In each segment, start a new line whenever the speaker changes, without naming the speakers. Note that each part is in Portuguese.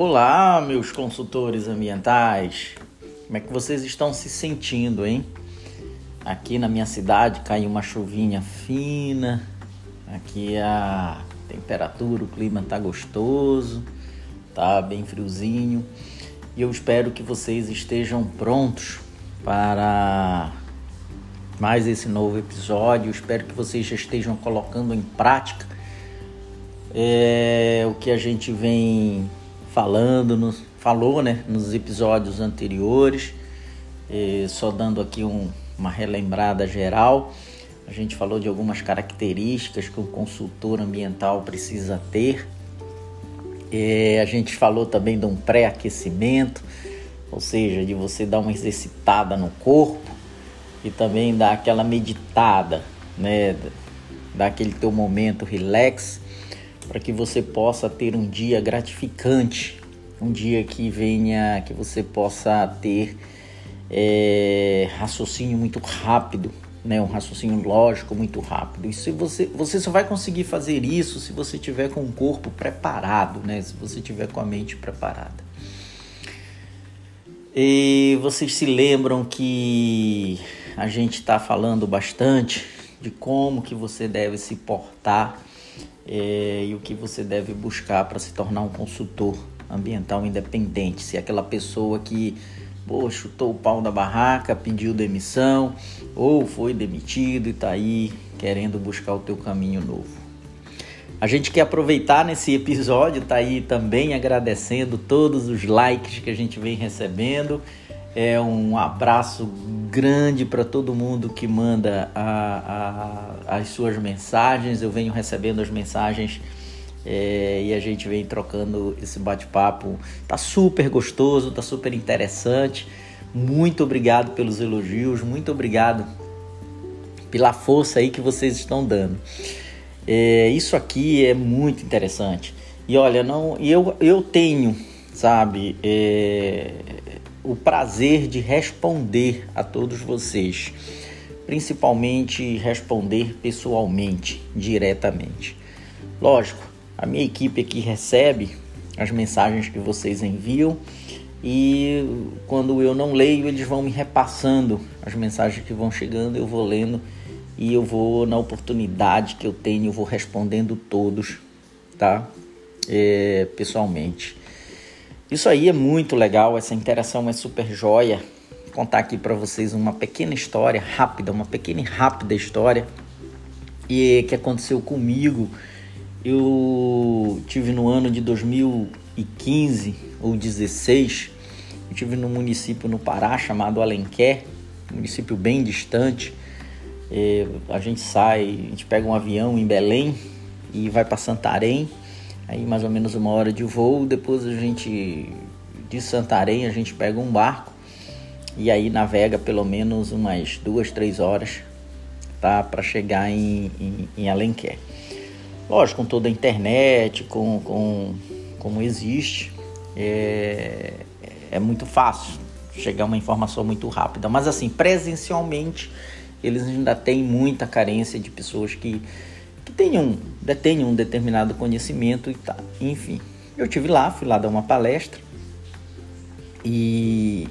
Olá, meus consultores ambientais. Como é que vocês estão se sentindo, hein? Aqui na minha cidade caiu uma chuvinha fina. Aqui a temperatura, o clima tá gostoso, tá bem friozinho. E eu espero que vocês estejam prontos para mais esse novo episódio. Eu espero que vocês já estejam colocando em prática é, o que a gente vem falando, nos, falou né, nos episódios anteriores, só dando aqui um, uma relembrada geral. A gente falou de algumas características que um consultor ambiental precisa ter. a gente falou também de um pré-aquecimento, ou seja, de você dar uma exercitada no corpo e também dar aquela meditada, né? Dar aquele teu momento relax para que você possa ter um dia gratificante, um dia que venha, que você possa ter é, raciocínio muito rápido, né? um raciocínio lógico muito rápido. E se você, você só vai conseguir fazer isso se você tiver com o corpo preparado, né? se você tiver com a mente preparada. E vocês se lembram que a gente está falando bastante de como que você deve se portar é, e o que você deve buscar para se tornar um consultor ambiental independente. Se é aquela pessoa que pô, chutou o pau da barraca, pediu demissão ou foi demitido e está aí querendo buscar o teu caminho novo. A gente quer aproveitar nesse episódio, tá aí também agradecendo todos os likes que a gente vem recebendo. É um abraço grande para todo mundo que manda a, a, as suas mensagens. Eu venho recebendo as mensagens é, e a gente vem trocando esse bate-papo. Tá super gostoso, tá super interessante. Muito obrigado pelos elogios, muito obrigado pela força aí que vocês estão dando. É, isso aqui é muito interessante. E olha, não, eu, eu tenho, sabe, é, o prazer de responder a todos vocês, principalmente responder pessoalmente, diretamente. Lógico, a minha equipe aqui recebe as mensagens que vocês enviam e quando eu não leio, eles vão me repassando as mensagens que vão chegando, eu vou lendo e eu vou na oportunidade que eu tenho, eu vou respondendo todos, tá? É, pessoalmente. Isso aí é muito legal, essa interação é super joia. Vou contar aqui para vocês uma pequena história rápida, uma pequena e rápida história e que aconteceu comigo. Eu tive no ano de 2015 ou 16, eu tive num município no Pará chamado Alenquer, município bem distante. É, a gente sai, a gente pega um avião em Belém e vai para Santarém aí mais ou menos uma hora de voo. Depois a gente de Santarém a gente pega um barco e aí navega pelo menos umas duas, três horas, tá, para chegar em, em, em, Alenquer. Lógico, com toda a internet, com, com como existe, é, é muito fácil chegar uma informação muito rápida. Mas assim, presencialmente eles ainda têm muita carência de pessoas que que tenham, detenham um determinado conhecimento e tá. Enfim, eu tive lá, fui lá dar uma palestra e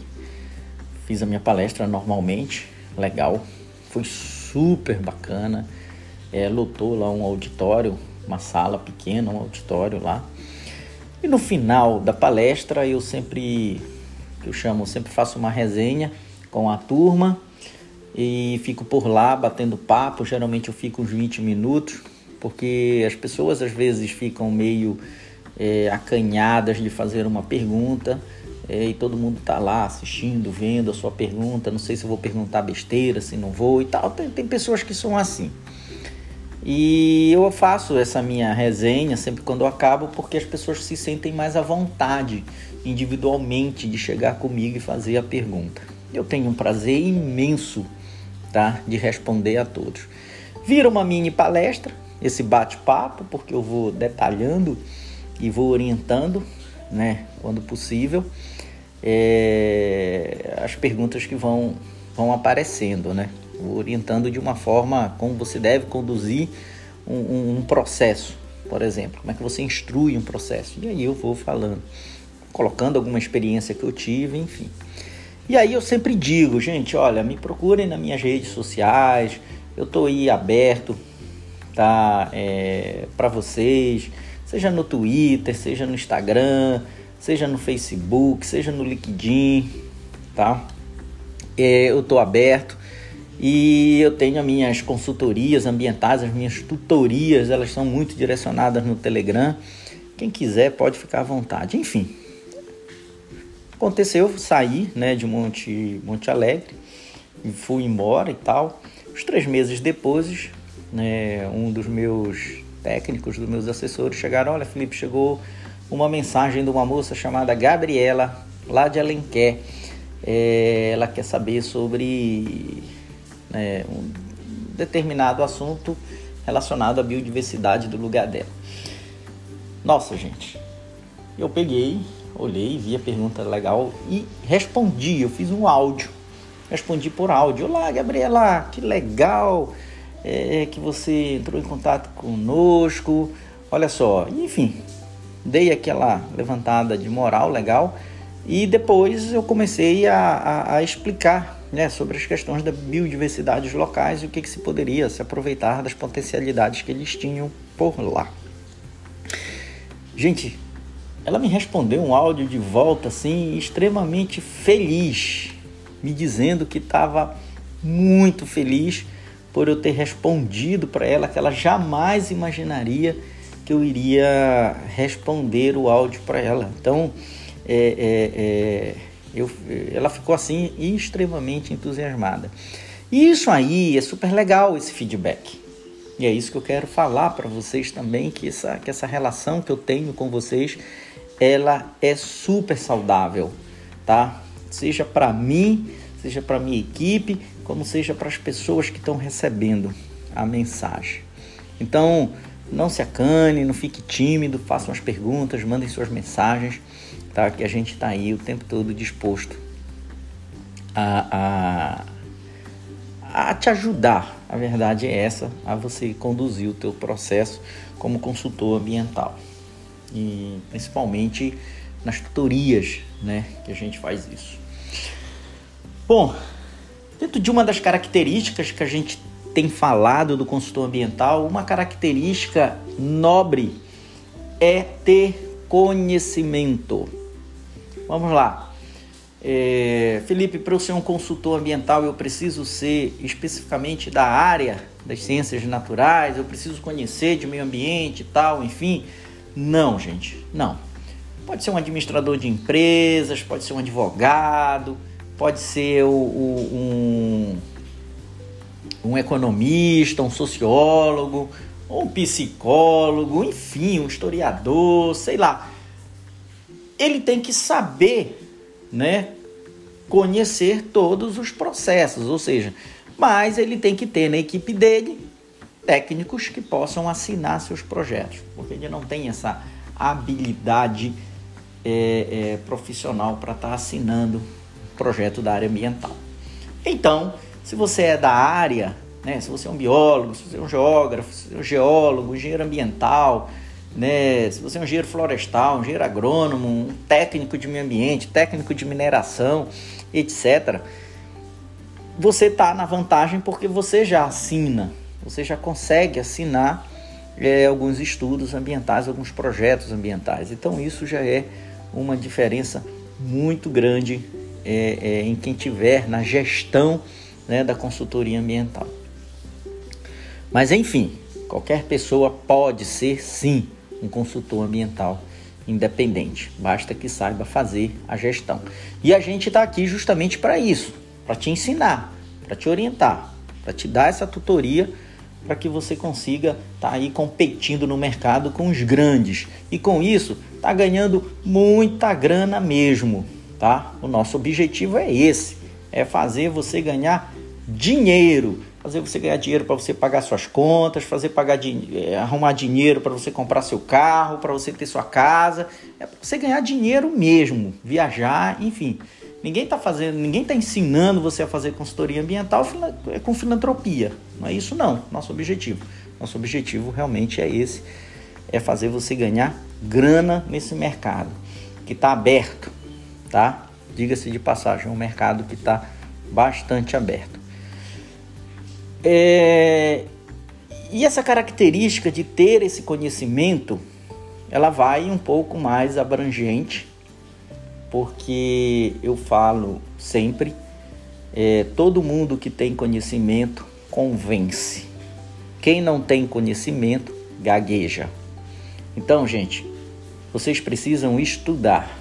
fiz a minha palestra normalmente, legal, foi super bacana. É, lotou lá um auditório, uma sala pequena, um auditório lá. E no final da palestra eu sempre, eu chamo, sempre faço uma resenha com a turma e fico por lá batendo papo. Geralmente eu fico uns 20 minutos, porque as pessoas às vezes ficam meio é, acanhadas de fazer uma pergunta é, e todo mundo está lá assistindo, vendo a sua pergunta. Não sei se vou perguntar besteira, se não vou e tal. Tem, tem pessoas que são assim. E eu faço essa minha resenha sempre quando eu acabo, porque as pessoas se sentem mais à vontade individualmente de chegar comigo e fazer a pergunta. Eu tenho um prazer imenso tá? De responder a todos. Vira uma mini palestra, esse bate-papo, porque eu vou detalhando e vou orientando, né, quando possível, é, as perguntas que vão, vão aparecendo, né? Vou orientando de uma forma como você deve conduzir um, um, um processo, por exemplo, como é que você instrui um processo. E aí eu vou falando. colocando alguma experiência que eu tive, enfim. E aí eu sempre digo, gente, olha, me procurem nas minhas redes sociais, eu tô aí aberto, tá, é, para vocês, seja no Twitter, seja no Instagram, seja no Facebook, seja no LinkedIn, tá? É, eu tô aberto e eu tenho as minhas consultorias ambientais, as minhas tutorias, elas são muito direcionadas no Telegram. Quem quiser pode ficar à vontade. Enfim, Aconteceu, saí né, de Monte, Monte Alegre, fui embora e tal. Os três meses depois, né, um dos meus técnicos, dos meus assessores, chegaram: Olha, Felipe, chegou uma mensagem de uma moça chamada Gabriela, lá de Alenquer. É, ela quer saber sobre né, um determinado assunto relacionado à biodiversidade do lugar dela. Nossa, gente, eu peguei olhei, vi a pergunta legal e respondi. Eu fiz um áudio, respondi por áudio. Olá, Gabriela, que legal é, que você entrou em contato conosco. Olha só, enfim, dei aquela levantada de moral legal e depois eu comecei a, a, a explicar né, sobre as questões da biodiversidade locais e o que, que se poderia se aproveitar das potencialidades que eles tinham por lá. Gente, ela me respondeu um áudio de volta assim, extremamente feliz, me dizendo que estava muito feliz por eu ter respondido para ela que ela jamais imaginaria que eu iria responder o áudio para ela. Então, é, é, é, eu, ela ficou assim extremamente entusiasmada. E isso aí é super legal esse feedback. E é isso que eu quero falar para vocês também que essa, que essa relação que eu tenho com vocês ela é super saudável, tá? Seja para mim, seja para minha equipe, como seja para as pessoas que estão recebendo a mensagem. Então, não se acane, não fique tímido, façam as perguntas, mandem suas mensagens, tá? Que a gente está aí o tempo todo disposto a, a, a te ajudar. A verdade é essa, a você conduzir o teu processo como consultor ambiental e principalmente nas tutorias, né, que a gente faz isso. Bom, dentro de uma das características que a gente tem falado do consultor ambiental, uma característica nobre é ter conhecimento. Vamos lá. É, Felipe, para eu ser um consultor ambiental, eu preciso ser especificamente da área das ciências naturais, eu preciso conhecer de meio ambiente e tal, enfim. Não, gente, não. Pode ser um administrador de empresas, pode ser um advogado, pode ser o, o, um, um economista, um sociólogo, um psicólogo, enfim, um historiador, sei lá. Ele tem que saber, né, conhecer todos os processos, ou seja, mas ele tem que ter na equipe dele técnicos que possam assinar seus projetos, porque ele não tem essa habilidade é, é, profissional para estar tá assinando projeto da área ambiental. Então, se você é da área, né, se você é um biólogo, se você é um geógrafo, se você é um geólogo, um engenheiro ambiental, né, se você é um engenheiro florestal, um engenheiro agrônomo, um técnico de meio ambiente, técnico de mineração, etc., você está na vantagem porque você já assina você já consegue assinar é, alguns estudos ambientais, alguns projetos ambientais. Então isso já é uma diferença muito grande é, é, em quem tiver na gestão né, da consultoria ambiental. Mas enfim, qualquer pessoa pode ser sim um consultor ambiental independente, basta que saiba fazer a gestão. E a gente está aqui justamente para isso, para te ensinar, para te orientar, para te dar essa tutoria para que você consiga estar tá aí competindo no mercado com os grandes. E com isso, tá ganhando muita grana mesmo, tá? O nosso objetivo é esse, é fazer você ganhar dinheiro, fazer você ganhar dinheiro para você pagar suas contas, fazer pagar é, arrumar dinheiro para você comprar seu carro, para você ter sua casa, é para você ganhar dinheiro mesmo, viajar, enfim. Ninguém está fazendo, ninguém está ensinando você a fazer consultoria ambiental é com filantropia. Não é isso não, nosso objetivo. Nosso objetivo realmente é esse, é fazer você ganhar grana nesse mercado. que está aberto, tá? Diga-se de passagem, é um mercado que está bastante aberto. É... E essa característica de ter esse conhecimento, ela vai um pouco mais abrangente, porque eu falo sempre, é, todo mundo que tem conhecimento convence. Quem não tem conhecimento gagueja. Então, gente, vocês precisam estudar,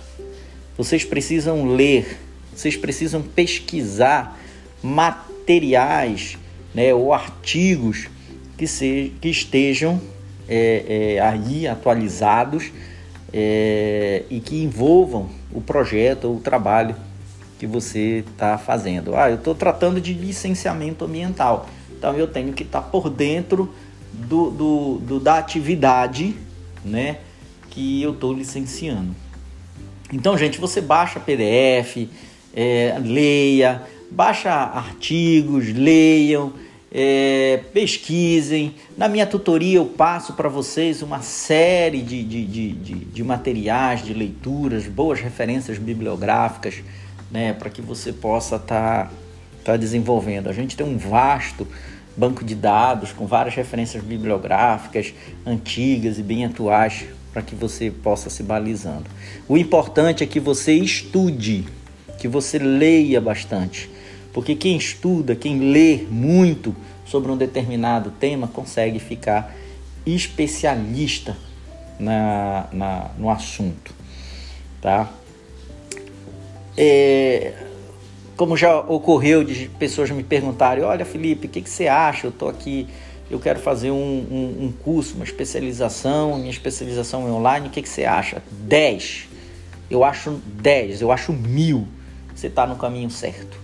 vocês precisam ler, vocês precisam pesquisar materiais né, ou artigos que, se, que estejam é, é, aí atualizados é, e que envolvam o projeto ou o trabalho que você está fazendo. Ah, eu estou tratando de licenciamento ambiental, então eu tenho que estar tá por dentro do, do, do, da atividade né, que eu estou licenciando. Então, gente, você baixa PDF, é, leia, baixa artigos, leiam, é, pesquisem. Na minha tutoria eu passo para vocês uma série de, de, de, de, de materiais, de leituras, boas referências bibliográficas, né, para que você possa estar tá, tá desenvolvendo. A gente tem um vasto banco de dados com várias referências bibliográficas antigas e bem atuais para que você possa se balizando. O importante é que você estude, que você leia bastante, porque quem estuda, quem lê muito sobre um determinado tema consegue ficar especialista na, na no assunto, tá? É, como já ocorreu de pessoas me perguntarem, olha Felipe, o que, que você acha? Eu estou aqui, eu quero fazer um, um, um, curso, uma especialização, minha especialização é online, o que, que você acha? 10. Eu acho 10, eu acho mil. Você está no caminho certo.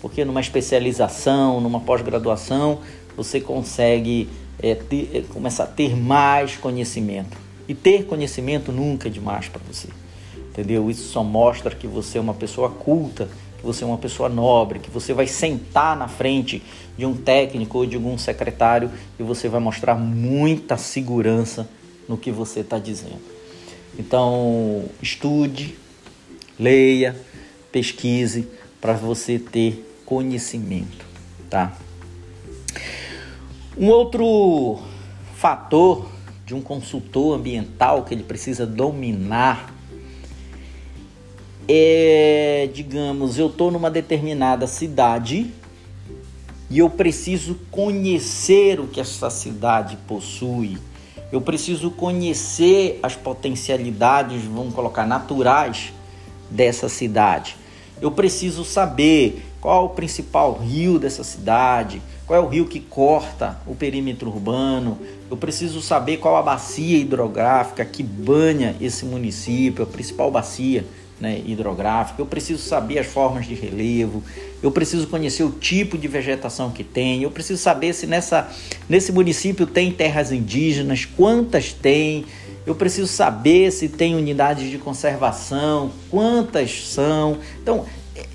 Porque numa especialização, numa pós-graduação, você consegue é, ter, é, começar a ter mais conhecimento. E ter conhecimento nunca é demais para você. Entendeu? Isso só mostra que você é uma pessoa culta você é uma pessoa nobre, que você vai sentar na frente de um técnico ou de algum secretário e você vai mostrar muita segurança no que você está dizendo. Então, estude, leia, pesquise para você ter conhecimento, tá? Um outro fator de um consultor ambiental que ele precisa dominar é, digamos, eu estou numa determinada cidade e eu preciso conhecer o que essa cidade possui. Eu preciso conhecer as potencialidades, vamos colocar, naturais dessa cidade. Eu preciso saber qual é o principal rio dessa cidade, qual é o rio que corta o perímetro urbano. Eu preciso saber qual a bacia hidrográfica que banha esse município, a principal bacia né, hidrográfico, eu preciso saber as formas de relevo, eu preciso conhecer o tipo de vegetação que tem, eu preciso saber se nessa, nesse município tem terras indígenas, quantas tem, eu preciso saber se tem unidades de conservação, quantas são. Então,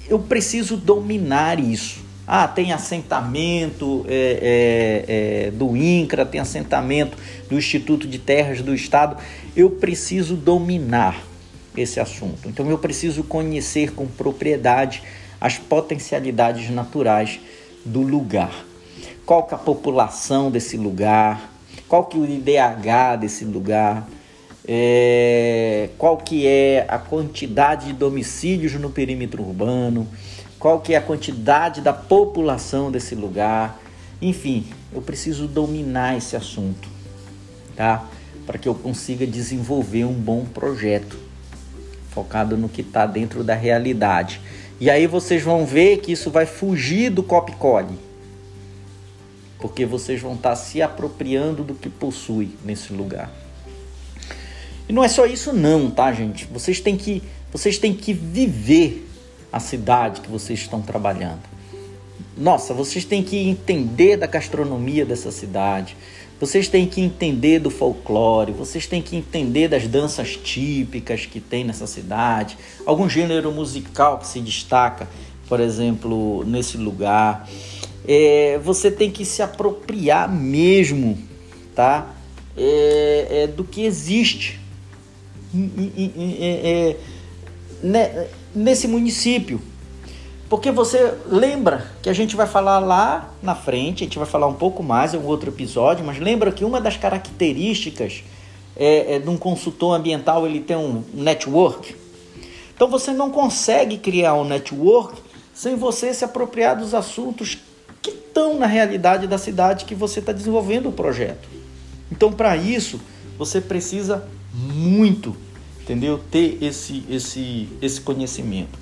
eu preciso dominar isso. Ah, tem assentamento é, é, é, do INCRA, tem assentamento do Instituto de Terras do Estado. Eu preciso dominar esse assunto. Então eu preciso conhecer com propriedade as potencialidades naturais do lugar. Qual que é a população desse lugar? Qual que é o IDH desse lugar? É, qual que é a quantidade de domicílios no perímetro urbano? Qual que é a quantidade da população desse lugar? Enfim, eu preciso dominar esse assunto, tá? Para que eu consiga desenvolver um bom projeto focado no que está dentro da realidade. E aí vocês vão ver que isso vai fugir do copy-code, porque vocês vão estar tá se apropriando do que possui nesse lugar. E não é só isso não, tá, gente? Vocês têm que, vocês têm que viver a cidade que vocês estão trabalhando. Nossa, vocês têm que entender da gastronomia dessa cidade. Vocês têm que entender do folclore, vocês têm que entender das danças típicas que tem nessa cidade, algum gênero musical que se destaca, por exemplo, nesse lugar. É, você tem que se apropriar mesmo, tá? É, é, do que existe é, é, nesse município. Porque você lembra que a gente vai falar lá na frente, a gente vai falar um pouco mais em um outro episódio, mas lembra que uma das características é, é, de um consultor ambiental ele tem um network. Então você não consegue criar um network sem você se apropriar dos assuntos que estão na realidade da cidade que você está desenvolvendo o projeto. Então, para isso, você precisa muito, entendeu? Ter esse, esse, esse conhecimento.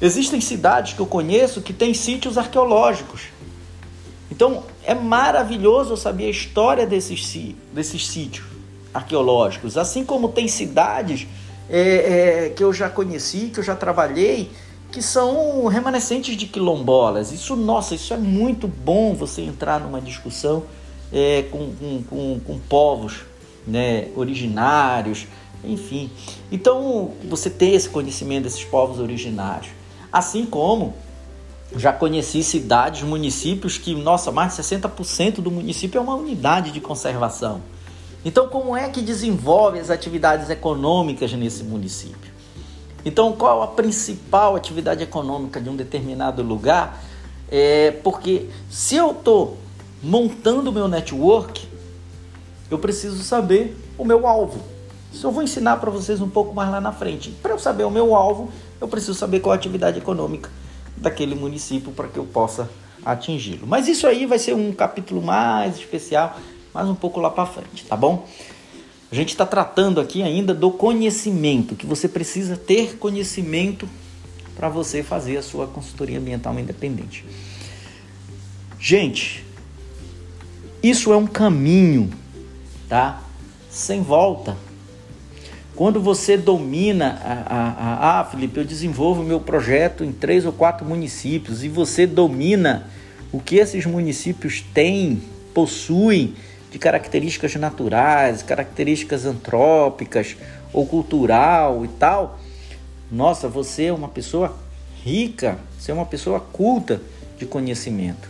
Existem cidades que eu conheço que têm sítios arqueológicos. Então, é maravilhoso saber a história desses, desses sítios arqueológicos. Assim como tem cidades é, é, que eu já conheci, que eu já trabalhei, que são remanescentes de quilombolas. Isso, nossa, isso é muito bom você entrar numa discussão é, com, com, com, com, povos né, originários, enfim. Então, você ter esse conhecimento desses povos originários. Assim como já conheci cidades, municípios que, nossa, mais de 60% do município é uma unidade de conservação. Então, como é que desenvolve as atividades econômicas nesse município? Então, qual a principal atividade econômica de um determinado lugar? É porque se eu estou montando o meu network, eu preciso saber o meu alvo. Isso eu vou ensinar para vocês um pouco mais lá na frente. Para eu saber o meu alvo, eu preciso saber qual a atividade econômica daquele município para que eu possa atingi-lo. Mas isso aí vai ser um capítulo mais especial, mais um pouco lá para frente, tá bom? A gente está tratando aqui ainda do conhecimento, que você precisa ter conhecimento para você fazer a sua consultoria ambiental independente. Gente, isso é um caminho, tá? Sem volta. Quando você domina, a, a, ah, Felipe, eu desenvolvo meu projeto em três ou quatro municípios e você domina o que esses municípios têm, possuem de características naturais, características antrópicas ou cultural e tal, nossa, você é uma pessoa rica, você é uma pessoa culta de conhecimento.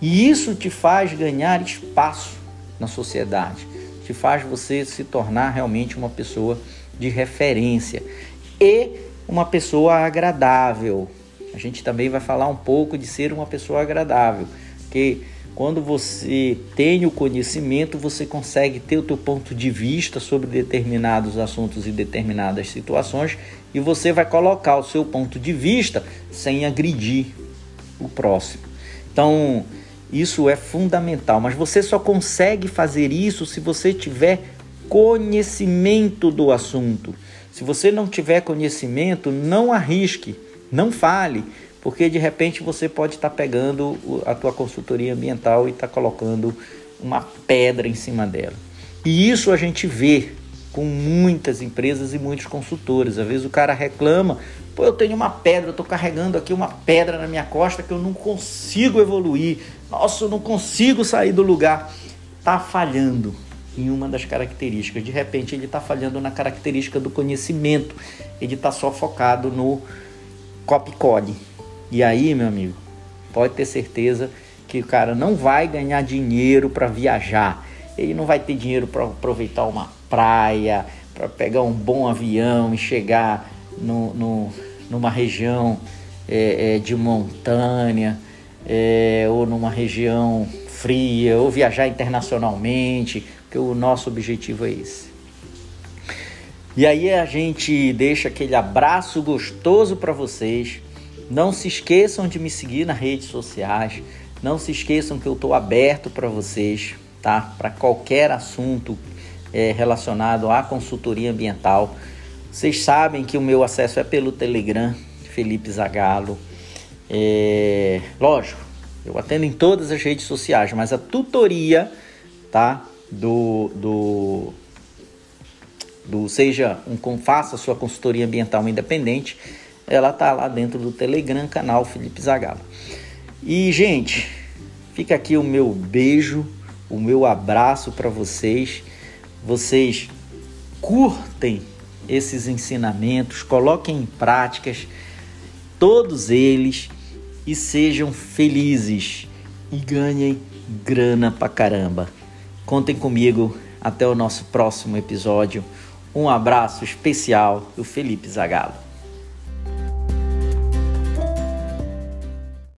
E isso te faz ganhar espaço na sociedade, te faz você se tornar realmente uma pessoa de referência e uma pessoa agradável. A gente também vai falar um pouco de ser uma pessoa agradável, que quando você tem o conhecimento, você consegue ter o teu ponto de vista sobre determinados assuntos e determinadas situações e você vai colocar o seu ponto de vista sem agredir o próximo. Então, isso é fundamental, mas você só consegue fazer isso se você tiver conhecimento do assunto. Se você não tiver conhecimento, não arrisque, não fale, porque de repente você pode estar tá pegando a tua consultoria ambiental e estar tá colocando uma pedra em cima dela. E isso a gente vê com muitas empresas e muitos consultores. Às vezes o cara reclama, pô, eu tenho uma pedra, eu estou carregando aqui uma pedra na minha costa que eu não consigo evoluir. Nossa, eu não consigo sair do lugar. Está falhando em uma das características. De repente ele está falhando na característica do conhecimento. Ele está só focado no copy-code e aí, meu amigo, pode ter certeza que o cara não vai ganhar dinheiro para viajar. Ele não vai ter dinheiro para aproveitar uma praia, para pegar um bom avião e chegar no, no numa região é, é, de montanha é, ou numa região fria ou viajar internacionalmente, porque o nosso objetivo é esse. E aí a gente deixa aquele abraço gostoso para vocês. Não se esqueçam de me seguir nas redes sociais. Não se esqueçam que eu estou aberto para vocês, tá? Para qualquer assunto é, relacionado à consultoria ambiental. Vocês sabem que o meu acesso é pelo Telegram, Felipe Zagalo. É, lógico, eu atendo em todas as redes sociais, mas a tutoria, tá? Do, do, do seja um faça sua consultoria ambiental independente ela tá lá dentro do Telegram, canal Felipe Zagalo. E, gente, fica aqui o meu beijo, o meu abraço para vocês. Vocês curtem esses ensinamentos, coloquem em práticas todos eles e sejam felizes e ganhem grana pra caramba. Contem comigo até o nosso próximo episódio. Um abraço especial do Felipe Zagalo.